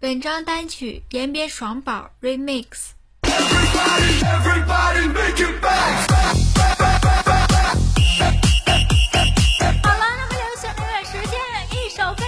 本张单曲《边边爽宝》Remix。好了，那么有兄弟们，时间一首《非》。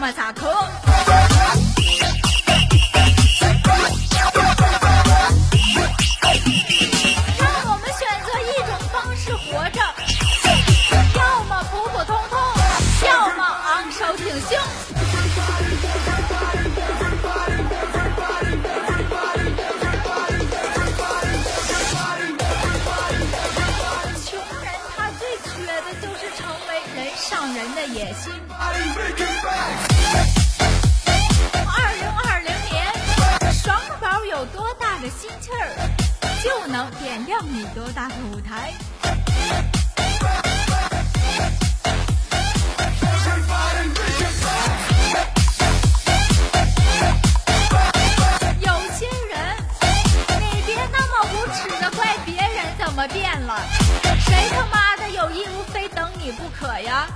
莫沙克让我们选择一种方式活着。的野心。二零二零年，爽宝有多大的心气儿，就能点亮你多大的舞台。有些人，你别那么无耻的怪别人怎么变了，谁他妈的有义务非等你不可呀？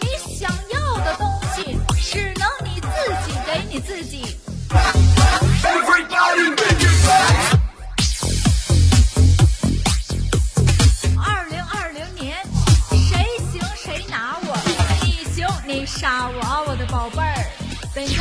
你想要的东西，只能你自己给你自己。二零二零年，谁行谁拿我，你行你杀我，我的宝贝儿，本家。